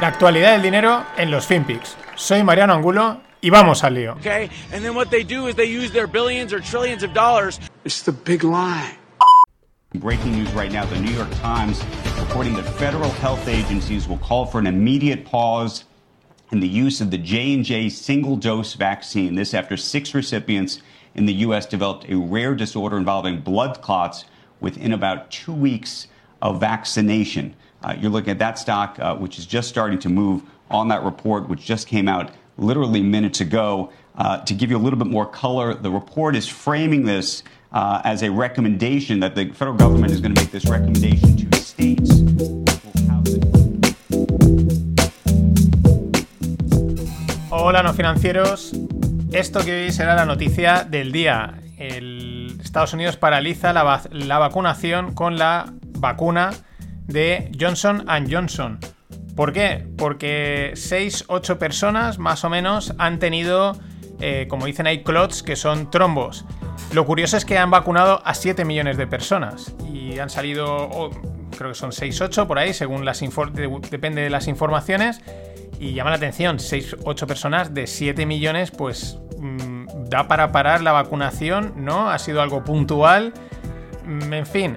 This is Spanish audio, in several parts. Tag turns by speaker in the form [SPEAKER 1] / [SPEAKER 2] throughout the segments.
[SPEAKER 1] La actualidad del dinero en los FinPix. Soy Mariano Angulo y vamos al lío.
[SPEAKER 2] Okay, and then what they do is they use their billions or trillions of dollars.
[SPEAKER 3] It's the big lie.
[SPEAKER 4] Breaking news right now the New York Times reporting that federal health agencies will call for an immediate pause in the use of the J&J single dose vaccine. This after six recipients in the US developed a rare disorder involving blood clots within about 2 weeks of vaccination. Uh, you're looking at that stock uh, which is just starting to move on that report which just came out literally minutes ago. Uh, to give you a little bit more color, the report is framing this as a recommendation that the federal government is going to make this recommendation to states.
[SPEAKER 1] Hola, no financieros. Esto que hoy será la noticia del día. El Estados Unidos paraliza la, va la vacunación con la vacuna de Johnson Johnson. ¿Por qué? Porque 6-8 personas más o menos han tenido, eh, como dicen ahí, clots, que son trombos. Lo curioso es que han vacunado a 7 millones de personas y han salido, creo que son 6-8 por ahí, según las depende de las informaciones. Y llama la atención, 6-8 personas de 7 millones, pues mmm, da para parar la vacunación, ¿no? Ha sido algo puntual. Mm, en fin,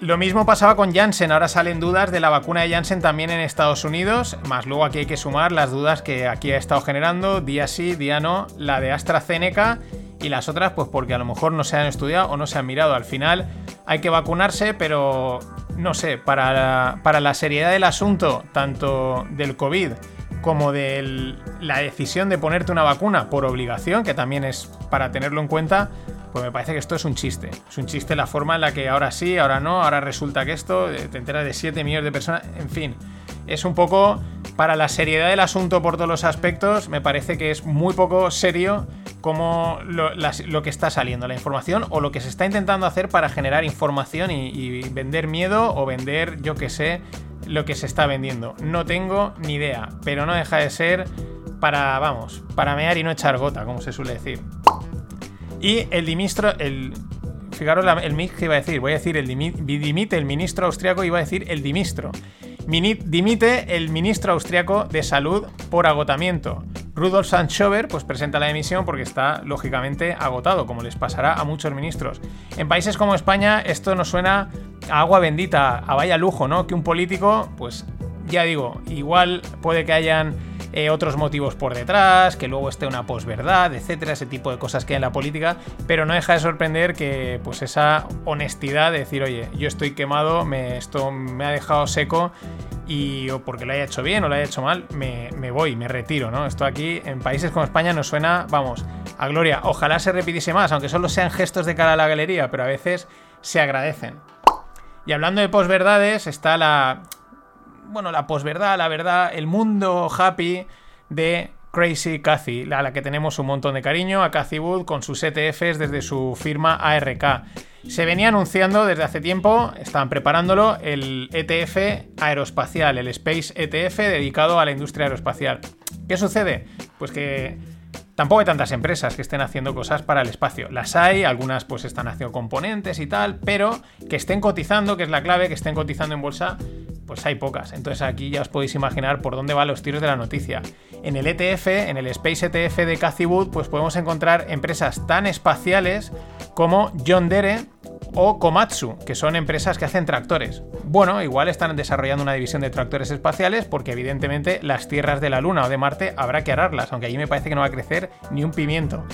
[SPEAKER 1] lo mismo pasaba con Janssen, ahora salen dudas de la vacuna de Janssen también en Estados Unidos, más luego aquí hay que sumar las dudas que aquí ha estado generando, día sí, día no, la de AstraZeneca y las otras pues porque a lo mejor no se han estudiado o no se han mirado. Al final hay que vacunarse, pero no sé, para la, para la seriedad del asunto, tanto del COVID como de la decisión de ponerte una vacuna por obligación, que también es para tenerlo en cuenta, pues me parece que esto es un chiste. Es un chiste la forma en la que ahora sí, ahora no, ahora resulta que esto, eh, te enteras de 7 millones de personas, en fin. Es un poco, para la seriedad del asunto por todos los aspectos, me parece que es muy poco serio como lo, que está saliendo, la información o lo que se está intentando hacer para generar información y, y vender miedo o vender, yo que sé, lo que se está vendiendo. No tengo ni idea, pero no deja de ser para, vamos, para mear y no echar gota, como se suele decir. Y el ministro, el. Fijaros el mix que iba a decir. Voy a decir el dimite el ministro austriaco, iba a decir el dimistro. Dimite el ministro austriaco de salud por agotamiento. Rudolf Sanchover pues presenta la dimisión porque está lógicamente agotado, como les pasará a muchos ministros. En países como España esto nos suena a agua bendita, a vaya lujo, ¿no? Que un político, pues ya digo, igual puede que hayan eh, otros motivos por detrás, que luego esté una posverdad, etcétera, ese tipo de cosas que hay en la política, pero no deja de sorprender que pues esa honestidad de decir, oye, yo estoy quemado, me, esto me ha dejado seco y o porque lo haya hecho bien o lo haya hecho mal, me, me, voy, me retiro, ¿no? Esto aquí en países como España nos suena, vamos, a gloria. Ojalá se repitiese más, aunque solo sean gestos de cara a la galería, pero a veces se agradecen. Y hablando de posverdades, está la, bueno, la posverdad, la verdad, el mundo happy de Crazy Cathy, a la que tenemos un montón de cariño, a Cathy Wood con sus ETFs desde su firma ARK. Se venía anunciando desde hace tiempo, estaban preparándolo, el ETF aeroespacial, el Space ETF dedicado a la industria aeroespacial. ¿Qué sucede? Pues que Tampoco hay tantas empresas que estén haciendo cosas para el espacio. Las hay, algunas pues están haciendo componentes y tal, pero que estén cotizando, que es la clave, que estén cotizando en bolsa, pues hay pocas. Entonces aquí ya os podéis imaginar por dónde van los tiros de la noticia. En el ETF, en el Space ETF de Cathy Wood, pues podemos encontrar empresas tan espaciales como John Dere o Komatsu, que son empresas que hacen tractores. Bueno, igual están desarrollando una división de tractores espaciales porque evidentemente las tierras de la Luna o de Marte habrá que ararlas, aunque allí me parece que no va a crecer ni un pimiento.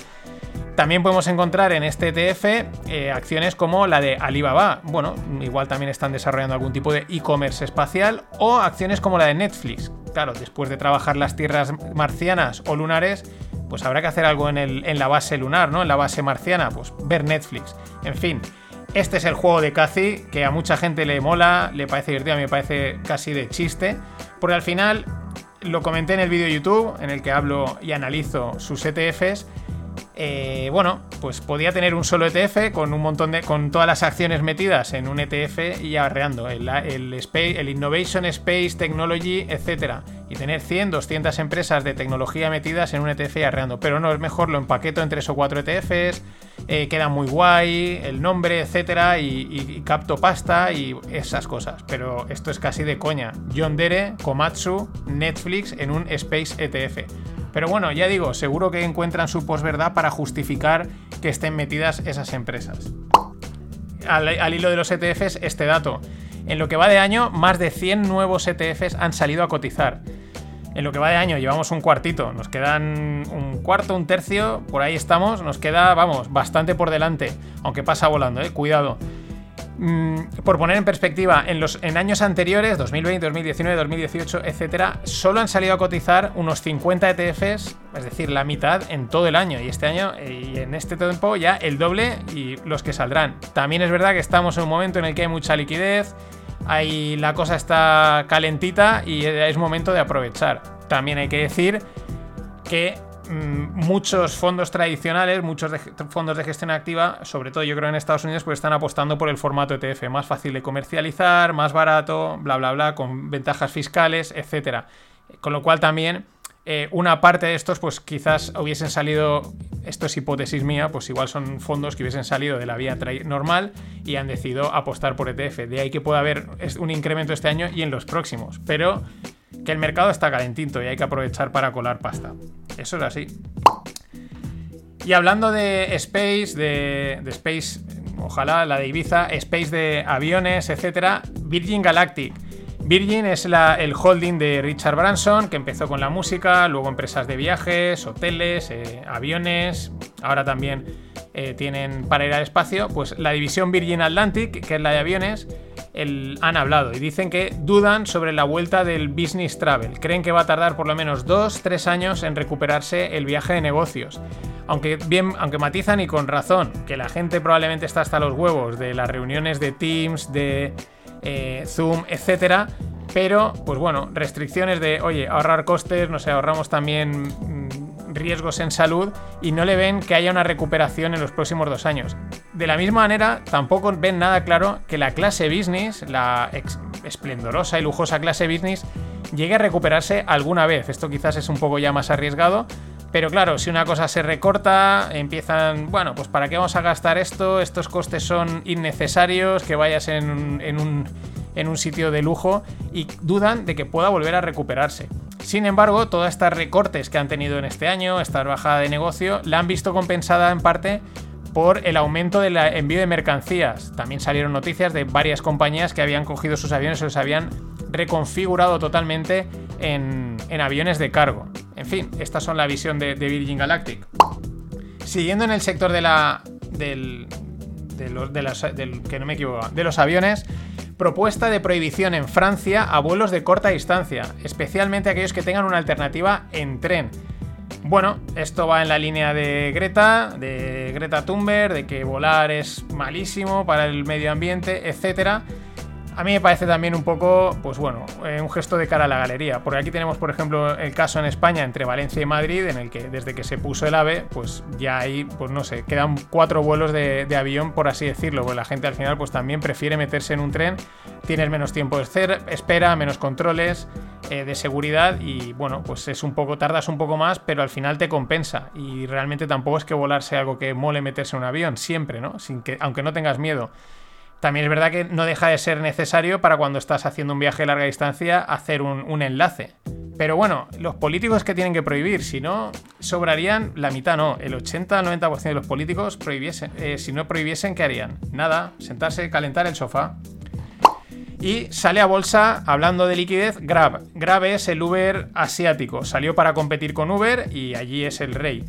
[SPEAKER 1] También podemos encontrar en este ETF eh, acciones como la de Alibaba. Bueno, igual también están desarrollando algún tipo de e-commerce espacial. O acciones como la de Netflix. Claro, después de trabajar las tierras marcianas o lunares, pues habrá que hacer algo en, la base lunar, ¿no? En la base marciana, pues ver Netflix. En fin, este es el juego de Cathy, que a mucha gente le mola, le parece divertido, a mí me parece casi de chiste, porque al final lo comenté en el vídeo de YouTube, en el que hablo y analizo sus ETFs. Eh, bueno, pues podía tener un solo ETF con un montón de. con todas las acciones metidas en un ETF y arreando el, Innovation Space Technology, etc. Y tener 100, 200 empresas de tecnología metidas en un ETF y arreando. Pero no, es mejor lo empaqueto en tres o cuatro ETFs eh, queda muy guay, el nombre, etcétera, y, capto pasta y esas cosas. Pero esto es casi de coña. John Dere, Komatsu, Netflix en un Space ETF. Pero bueno, ya digo, seguro que encuentran su posverdad para justificar que estén metidas esas empresas. Al, hilo de los ETFs, este dato. En lo que va de año, más de 100 nuevos ETFs han salido a cotizar. En lo que va de año llevamos un cuartito, nos quedan un cuarto, un tercio, por ahí estamos, nos queda, vamos, bastante por delante, aunque pasa volando, eh, cuidado. Mm, por poner en perspectiva, en, los, en años anteriores, 2020, 2019, 2018, etcétera, solo han salido a cotizar unos 50 ETFs, es decir, la mitad en todo el año. Y este año, y en este tiempo, ya el doble y los que saldrán. También es verdad que estamos en un momento en el que hay mucha liquidez, Ahí la cosa está calentita y es momento de aprovechar. También hay que decir que muchos fondos tradicionales, muchos fondos de gestión activa, sobre todo yo creo en Estados Unidos, pues están apostando por el formato ETF, más fácil de comercializar, más barato, bla, bla, bla, con ventajas fiscales, etc. Con lo cual también eh, una parte de estos, pues quizás hubiesen salido, esto es hipótesis mía, pues igual son fondos que hubiesen salido de la vía normal y han decidido apostar por ETF. De ahí que pueda haber un incremento este año y en los próximos. Pero que el mercado está calentito y hay que aprovechar para colar pasta. Eso es así. Y hablando de Space, de, de Space, ojalá la de Ibiza, Space de aviones, etcétera, Virgin Galactic Virgin es el holding de Richard Branson, que empezó con la música, luego empresas de viajes, hoteles, eh, aviones, ahora también eh, tienen para ir al espacio. Pues la división Virgin Atlantic, que es la de aviones, han hablado y dicen que dudan sobre la vuelta del business travel. Creen que va a tardar por lo menos 2-3 años en recuperarse el viaje de negocios. Aunque, bien, aunque matizan y con razón, que la gente probablemente está hasta los huevos de las reuniones de Teams, de eh, Zoom, etcétera. Pero, pues bueno, restricciones de, oye, ahorrar costes, no sé, ahorramos también riesgos en salud y no le ven que haya una recuperación en los próximos dos años. De la misma manera, tampoco ven nada claro que la clase business, la esplendorosa y lujosa clase business, llegue a recuperarse alguna vez. Esto quizás es un poco ya más arriesgado, pero claro, si una cosa se recorta, empiezan, bueno, pues ¿para qué vamos a gastar esto? Estos costes son innecesarios, que vayas en, un, en un sitio de lujo y dudan de que pueda volver a recuperarse. Sin embargo, todas estas recortes que han tenido en este año, esta bajada de negocio, la han visto compensada en parte por el aumento del envío de mercancías. También salieron noticias de varias compañías que habían cogido sus aviones y los habían reconfigurado totalmente en, aviones de cargo. En fin, estas son la visión de, Virgin Galactic. Siguiendo en el sector de la. del. De los, que no me equivoco, de los aviones, propuesta de prohibición en Francia a vuelos de corta distancia, especialmente aquellos que tengan una alternativa en tren. Bueno, esto va en la línea de Greta, de Greta Thunberg, de que volar es malísimo para el medio ambiente, etcétera. A mí me parece también un poco, pues bueno, eh, un gesto de cara a la galería, porque aquí tenemos, por ejemplo, el caso en España entre Valencia y Madrid, en el que desde que se puso el AVE, pues ya hay, pues no sé, quedan cuatro vuelos de, avión, por así decirlo, porque la gente al final pues también prefiere meterse en un tren, tienes menos tiempo de espera, menos controles eh, de seguridad y bueno, pues es un poco, tardas un poco más, pero al final te compensa y realmente tampoco es que volar sea algo que mole meterse en un avión, siempre, ¿no? Sin que, aunque no tengas miedo. También es verdad que no deja de ser necesario para cuando estás haciendo un viaje de larga distancia hacer un, enlace. Pero bueno, los políticos que tienen que prohibir, si no, sobrarían la mitad, no, el 80 90% de los políticos prohibiesen, eh, si no prohibiesen, ¿qué harían? Nada, sentarse, calentar el sofá. Y sale a bolsa, hablando de liquidez, Grab. Grab es el Uber asiático. Salió para competir con Uber y allí es el rey.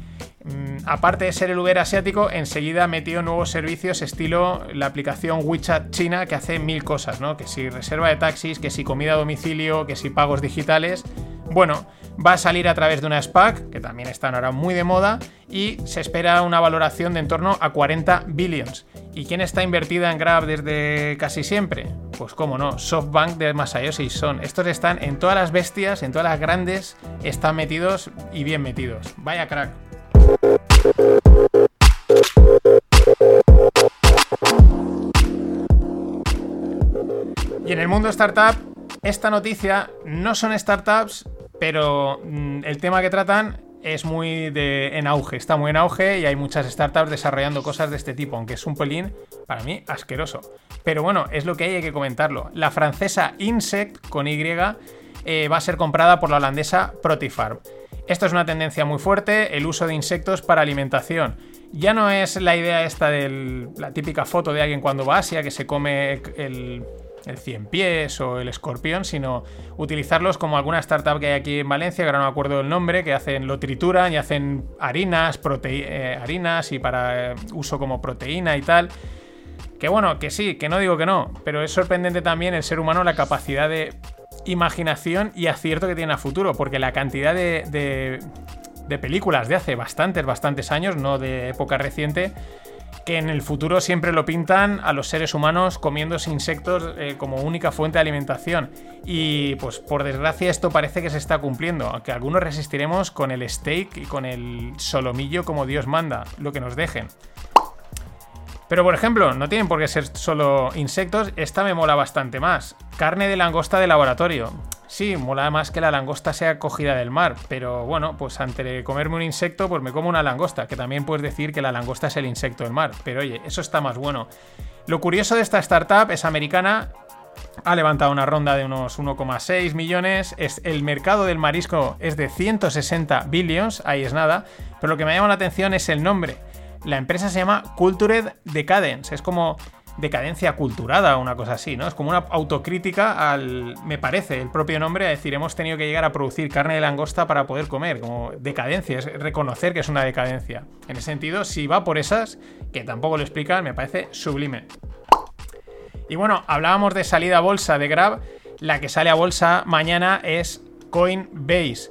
[SPEAKER 1] Mm, aparte de ser el Uber asiático, enseguida metió nuevos servicios estilo la aplicación WeChat China que hace mil cosas, ¿no? Que si reserva de taxis, que si comida a domicilio, que si pagos digitales. Bueno, va a salir a través de una SPAC, que también están ahora muy de moda, y se espera una valoración de en torno a 40 billions. ¿Y quién está invertida en Grab desde casi siempre? Pues cómo no, SoftBank de Masayoshi son. Estos están en todas las bestias, en todas las grandes, están metidos y bien metidos. Vaya crack. Y en el mundo startup, esta noticia no son startups, pero mm, el tema que tratan es muy de, en auge, está muy en auge y hay muchas startups desarrollando cosas de este tipo, aunque es un pelín, para mí, asqueroso. Pero bueno, es lo que hay, hay que comentarlo. La francesa Insect, con Y, eh, va a ser comprada por la holandesa Protifarm. Esto es una tendencia muy fuerte, el uso de insectos para alimentación. Ya no es la idea esta de la típica foto de alguien cuando va a Asia que se come el, el 100 pies o el escorpión, sino utilizarlos como alguna startup que hay aquí en Valencia, que ahora no me acuerdo del nombre, que hacen, lo trituran y hacen harinas, eh, harinas y para eh, uso como proteína y tal. Que bueno, que sí, que no digo que no, pero es sorprendente también el ser humano la capacidad de imaginación y acierto que tiene a futuro, porque la cantidad de, de películas de hace bastantes, bastantes años, no de época reciente, que en el futuro siempre lo pintan a los seres humanos comiéndose insectos eh, como única fuente de alimentación. Y pues por desgracia esto parece que se está cumpliendo, aunque algunos resistiremos con el steak y con el solomillo como Dios manda, lo que nos dejen. Pero por ejemplo, no tienen por qué ser solo insectos, esta me mola bastante más. Carne de langosta de laboratorio. Sí, mola más que la langosta sea cogida del mar, pero bueno, pues antes de comerme un insecto, pues me como una langosta, que también puedes decir que la langosta es el insecto del mar, pero oye, eso está más bueno. Lo curioso de esta startup es americana, ha levantado una ronda de unos 1,6 millones, es, el mercado del marisco es de 160 billions, ahí es nada, pero lo que me llama la atención es el nombre. La empresa se llama Cultured Decadence, es como decadencia culturada o una cosa así, ¿no? Es como una autocrítica al, me parece, el propio nombre, a decir, hemos tenido que llegar a producir carne de langosta para poder comer, como decadencia, es reconocer que es una decadencia. En ese sentido, si va por esas, que tampoco lo explican, me parece sublime. Y bueno, hablábamos de salida a bolsa de Grab, la que sale a bolsa mañana es Coinbase.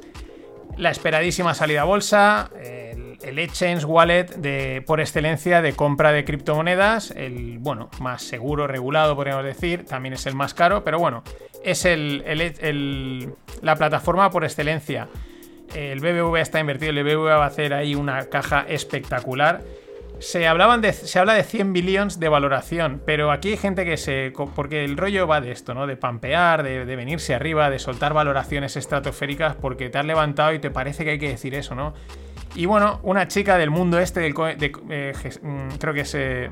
[SPEAKER 1] La esperadísima salida a bolsa, el exchange wallet de, por excelencia de compra de criptomonedas, el bueno, más seguro, regulado, podríamos decir, también es el más caro, pero bueno, es el, la plataforma por excelencia. El BBVA está invertido, el BBVA va a hacer ahí una caja espectacular. Se, hablaban de, se habla de 100 billones de valoración, pero aquí hay gente que se... Porque el rollo va de esto, ¿no? De pampear, de, de, venirse arriba, de soltar valoraciones estratosféricas porque te has levantado y te parece que hay que decir eso, ¿no? Y bueno, una chica del mundo este, del, de, eh, mm, creo que es eh,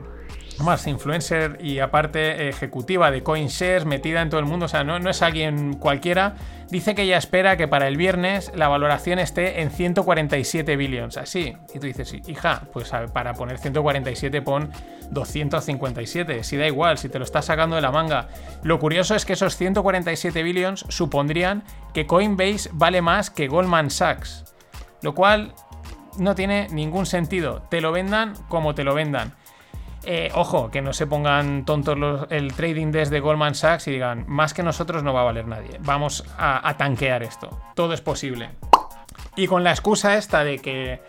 [SPEAKER 1] más influencer y aparte ejecutiva de CoinShares, metida en todo el mundo, o sea, no, no, es alguien cualquiera, dice que ella espera que para el viernes la valoración esté en 147 billions, así. Y tú dices, hija, pues para poner 147 pon 257, si da igual, si te lo estás sacando de la manga. Lo curioso es que esos 147 billions supondrían que Coinbase vale más que Goldman Sachs. Lo cual no tiene ningún sentido. Te lo vendan como te lo vendan. Eh, ojo, que no se pongan tontos el trading desde Goldman Sachs y digan, más que nosotros no va a valer nadie. Vamos a, tanquear esto. Todo es posible. Y con la excusa esta de que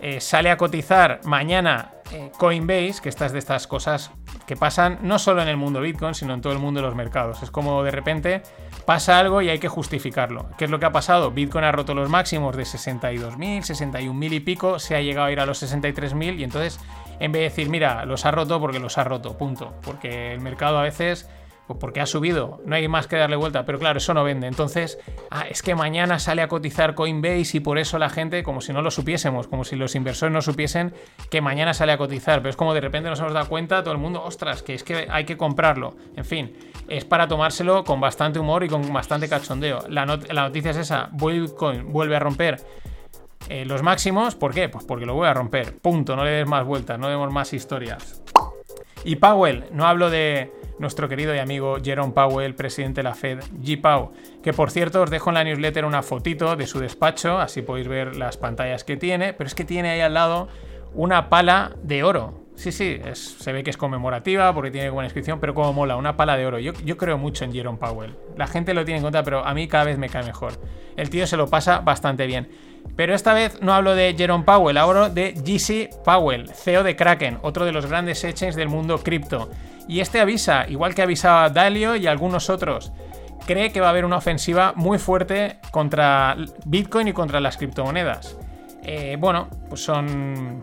[SPEAKER 1] eh, sale a cotizar mañana eh, Coinbase, que estas de estas cosas que pasan no solo en el mundo Bitcoin, sino en todo el mundo de los mercados. Es como de repente pasa algo y hay que justificarlo. ¿Qué es lo que ha pasado? Bitcoin ha roto los máximos de 62.000, 61.000 y pico, se ha llegado a ir a los 63.000 y entonces en vez de decir, mira, los ha roto porque los ha roto, punto. Porque el mercado a veces pues porque ha subido, no hay más que darle vuelta, pero claro, eso no vende. Entonces, ah, es que mañana sale a cotizar Coinbase y por eso la gente, como si no lo supiésemos, como si los inversores no supiesen que mañana sale a cotizar, pero es como de repente nos hemos dado cuenta todo el mundo, ostras, que es que hay que comprarlo. En fin, es para tomárselo con bastante humor y con bastante cachondeo. La, noticia es esa, Bitcoin vuelve a romper eh, los máximos, ¿por qué? Pues porque lo voy a romper, punto, no le des más vueltas, no demos más historias. Y Powell, no hablo de nuestro querido y amigo Jerome Powell, presidente de la Fed, G. Powell, que por cierto os dejo en la newsletter una fotito de su despacho, así podéis ver las pantallas que tiene, pero es que tiene ahí al lado una pala de oro. Sí, sí, se ve que es conmemorativa porque tiene buena inscripción, pero como mola, una pala de oro. Yo, yo creo mucho en Jerome Powell. La gente lo tiene en cuenta, pero a mí cada vez me cae mejor. El tío se lo pasa bastante bien. Pero esta vez no hablo de Jerome Powell, hablo de GC Powell, CEO de Kraken, otro de los grandes exchanges del mundo cripto. Y este avisa, igual que avisaba Dalio y algunos otros, cree que va a haber una ofensiva muy fuerte contra Bitcoin y contra las criptomonedas. Eh, bueno, pues son,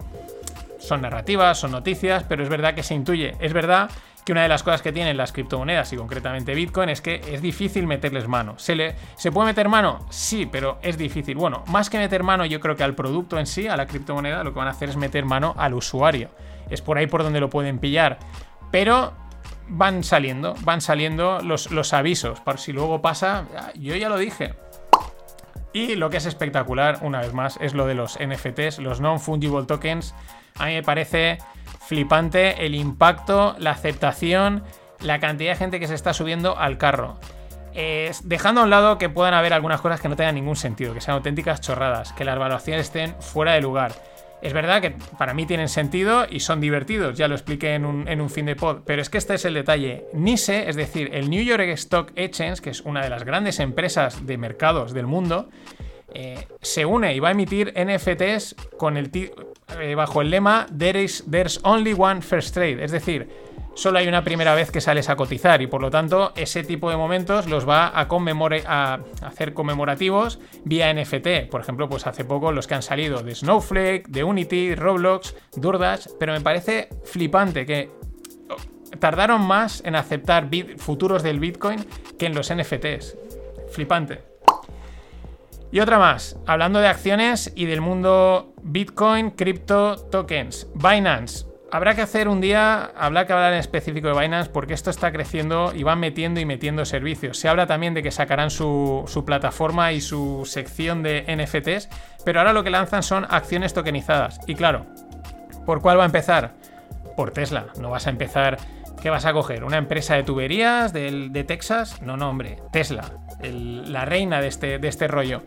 [SPEAKER 1] son narrativas, son noticias, pero es verdad que se intuye. Es verdad que una de las cosas que tienen las criptomonedas y concretamente Bitcoin es que es difícil meterles mano. ¿Se, le, ¿Se puede meter mano? Sí, pero es difícil. Bueno, más que meter mano yo creo que al producto en sí, a la criptomoneda, lo que van a hacer es meter mano al usuario. Es por ahí por donde lo pueden pillar. Pero van saliendo, van saliendo los, avisos. Por si luego pasa, yo ya lo dije. Y lo que es espectacular, una vez más, es lo de los NFTs, los non-fungible tokens. A mí me parece flipante el impacto, la aceptación, la cantidad de gente que se está subiendo al carro. dejando a un lado que puedan haber algunas cosas que no tengan ningún sentido, que sean auténticas chorradas, que las evaluaciones estén fuera de lugar. Es verdad que para mí tienen sentido y son divertidos, ya lo expliqué en un, fin de pod, pero es que este es el detalle. NISE, es decir, el New York Stock Exchange, que es una de las grandes empresas de mercados del mundo, eh, se une y va a emitir NFTs con el eh, bajo el lema There's only one first trade, es decir, solo hay una primera vez que sales a cotizar y por lo tanto ese tipo de momentos los va a, a hacer conmemorativos vía NFT. Por ejemplo, pues hace poco los que han salido de Snowflake, de Unity, Roblox, Durdash, pero me parece flipante que tardaron más en aceptar futuros del Bitcoin que en los NFTs. Flipante. Y otra más, hablando de acciones y del mundo Bitcoin, cripto, tokens. Binance. Habrá que hacer un día, habrá que hablar en específico de Binance porque esto está creciendo y van metiendo y metiendo servicios. Se habla también de que sacarán su, plataforma y su sección de NFTs, pero ahora lo que lanzan son acciones tokenizadas. Y claro, ¿por cuál va a empezar? Por Tesla. No vas a empezar ¿Qué vas a coger? ¿Una empresa de tuberías de Texas? No, no, hombre, Tesla, la reina de este, de este rollo.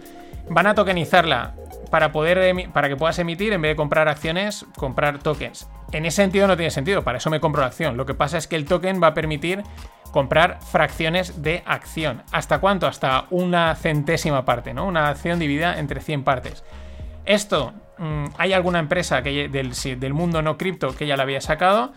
[SPEAKER 1] Van a tokenizarla para, poder para que puedas emitir, en vez de comprar acciones, comprar tokens. En ese sentido no tiene sentido, para eso me compro la acción. Lo que pasa es que el token va a permitir comprar fracciones de acción. ¿Hasta cuánto? Hasta una centésima parte, ¿no? Una acción dividida entre 100 partes. Esto, mm, hay alguna empresa del, mundo no cripto que ya la había sacado,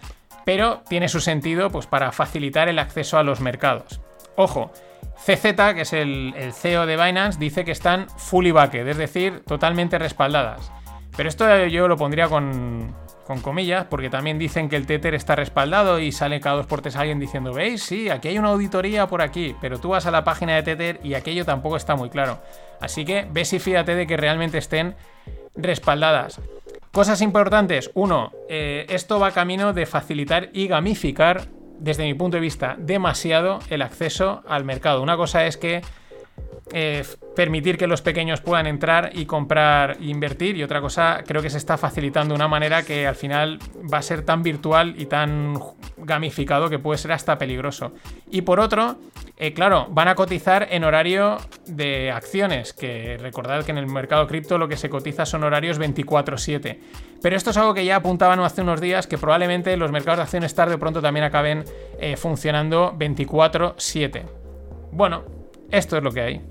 [SPEAKER 1] pero tiene su sentido pues, para facilitar el acceso a los mercados. Ojo, CZ, que es el, CEO de Binance, dice que están fully backed, es decir, totalmente respaldadas. Pero esto yo lo pondría con, comillas, porque también dicen que el Tether está respaldado y sale cada dos por tres alguien diciendo, veis, sí, aquí hay una auditoría por aquí, pero tú vas a la página de Tether y aquello tampoco está muy claro. Así que ves y fíjate de que realmente estén respaldadas. Cosas importantes. Uno, eh, esto va camino de facilitar y gamificar desde mi punto de vista, demasiado el acceso al mercado. Una cosa es que eh, permitir que los pequeños puedan entrar y comprar e invertir y otra cosa creo que se está facilitando de una manera que al final va a ser tan virtual y tan gamificado que puede ser hasta peligroso. Y por otro, eh, claro, van a cotizar en horario de acciones, que recordad que en el mercado cripto lo que se cotiza son horarios 24/7. Pero esto es algo que ya apuntaban hace unos días, que probablemente los mercados de acciones tarde o pronto también acaben eh, funcionando 24/7. Bueno, esto es lo que hay.